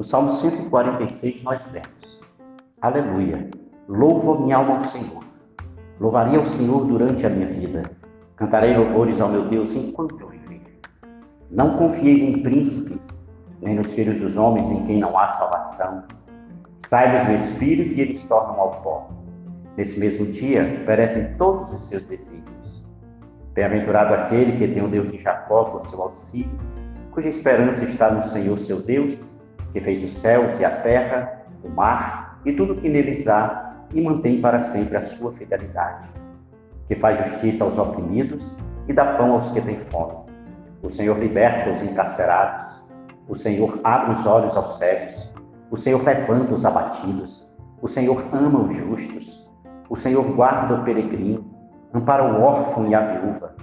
No Salmo 146 nós lemos: Aleluia! Louvo minha alma ao Senhor. Louvarei ao Senhor durante a minha vida. Cantarei louvores ao meu Deus enquanto eu viver. Não confieis em príncipes, nem nos filhos dos homens em quem não há salvação. Sai-lhes o espírito e eles tornam ao pó. Nesse mesmo dia perecem todos os seus desígnios. Bem-aventurado aquele que tem o Deus de Jacó por seu auxílio, cuja esperança está no Senhor seu Deus que fez os céus e a terra, o mar e tudo o que neles há, e mantém para sempre a sua fidelidade, que faz justiça aos oprimidos e dá pão aos que têm fome. O Senhor liberta os encarcerados, o Senhor abre os olhos aos cegos, o Senhor levanta os abatidos, o Senhor ama os justos, o Senhor guarda o peregrino, ampara o órfão e a viúva,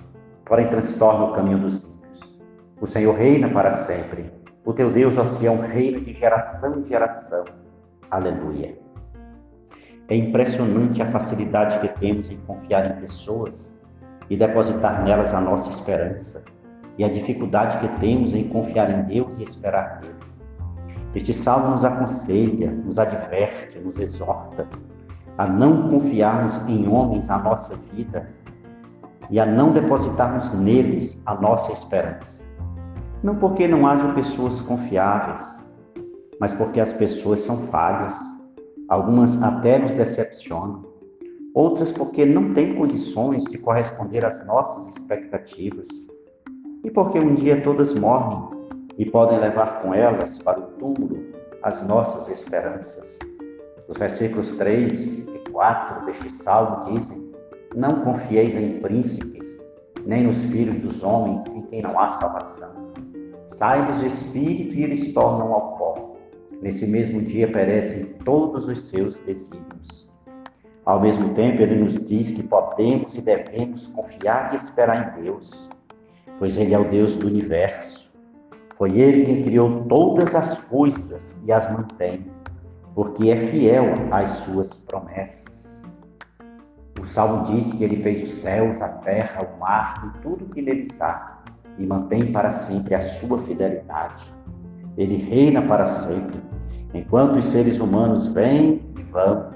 porém transtorna o caminho dos ímpios. O Senhor reina para sempre o teu Deus, ó Sião, reina de geração em geração. Aleluia. É impressionante a facilidade que temos em confiar em pessoas e depositar nelas a nossa esperança, e a dificuldade que temos em confiar em Deus e esperar nele. Este salmo nos aconselha, nos adverte, nos exorta a não confiarmos em homens a nossa vida e a não depositarmos neles a nossa esperança. Não porque não haja pessoas confiáveis, mas porque as pessoas são falhas. Algumas até nos decepcionam, outras porque não têm condições de corresponder às nossas expectativas. E porque um dia todas morrem e podem levar com elas para o túmulo as nossas esperanças. Os versículos 3 e 4 deste salmo dizem: Não confieis em príncipes, nem nos filhos dos homens em quem não há salvação sai-lhes o espírito e eles tornam ao pó. Nesse mesmo dia perecem todos os seus desígnios. Ao mesmo tempo, ele nos diz que podemos e devemos confiar e esperar em Deus, pois Ele é o Deus do universo. Foi Ele quem criou todas as coisas e as mantém, porque é fiel às suas promessas. O Salmo diz que Ele fez os céus, a terra, o mar e tudo que neles há e mantém para sempre a sua fidelidade. Ele reina para sempre, enquanto os seres humanos vêm e vão,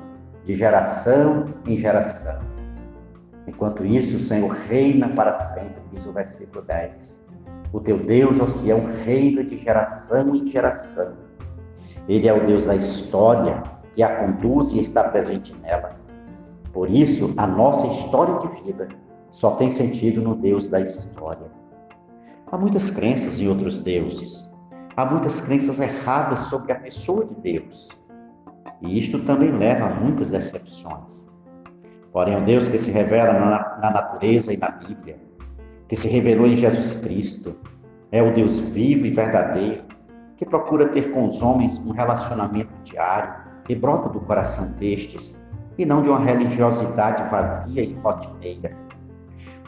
de geração em geração. Enquanto isso, o Senhor reina para sempre, diz o versículo 10. O teu Deus, ó Sião, reina de geração em geração. Ele é o Deus da história, que a conduz e está presente nela. Por isso, a nossa história de vida só tem sentido no Deus da história. Há muitas crenças em outros deuses. Há muitas crenças erradas sobre a pessoa de Deus. E isto também leva a muitas decepções. Porém, o Deus que se revela na, na natureza e na Bíblia, que se revelou em Jesus Cristo, é o Deus vivo e verdadeiro, que procura ter com os homens um relacionamento diário que brota do coração destes e não de uma religiosidade vazia e rotineira.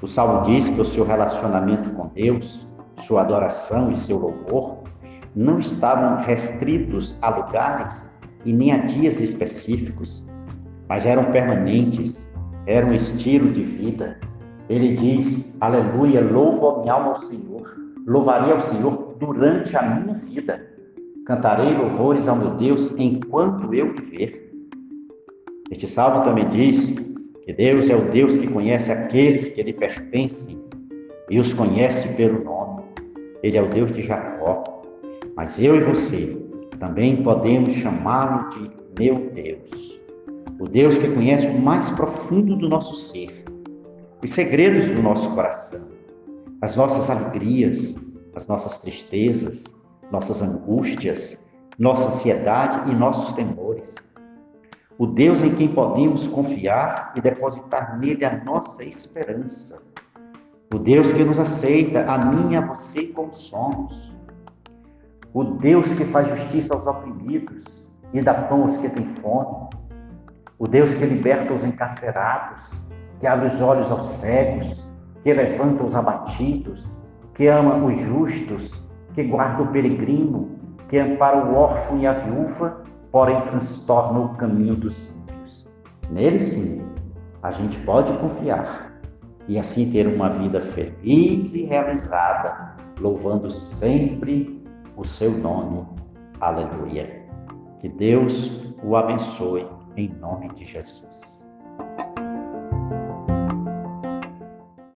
O Salmo diz que o seu relacionamento com Deus sua adoração e seu louvor não estavam restritos a lugares e nem a dias específicos, mas eram permanentes, era um estilo de vida. Ele diz: Aleluia, louvo a minha alma ao Senhor, louvarei ao Senhor durante a minha vida, cantarei louvores ao meu Deus enquanto eu viver. Este salmo também diz que Deus é o Deus que conhece aqueles que lhe pertencem e os conhece pelo nome. Ele é o Deus de Jacó. Mas eu e você também podemos chamá-lo de meu Deus. O Deus que conhece o mais profundo do nosso ser, os segredos do nosso coração, as nossas alegrias, as nossas tristezas, nossas angústias, nossa ansiedade e nossos temores. O Deus em quem podemos confiar e depositar nele a nossa esperança o Deus que nos aceita, a mim e a você como somos. O Deus que faz justiça aos oprimidos e dá pão aos que têm fome. O Deus que liberta os encarcerados, que abre os olhos aos cegos, que levanta os abatidos, que ama os justos, que guarda o peregrino, que ampara o órfão e a viúva, porém transtorna o caminho dos ímpios. Nele sim, a gente pode confiar e assim ter uma vida feliz e realizada, louvando sempre o seu nome. Aleluia. Que Deus o abençoe em nome de Jesus.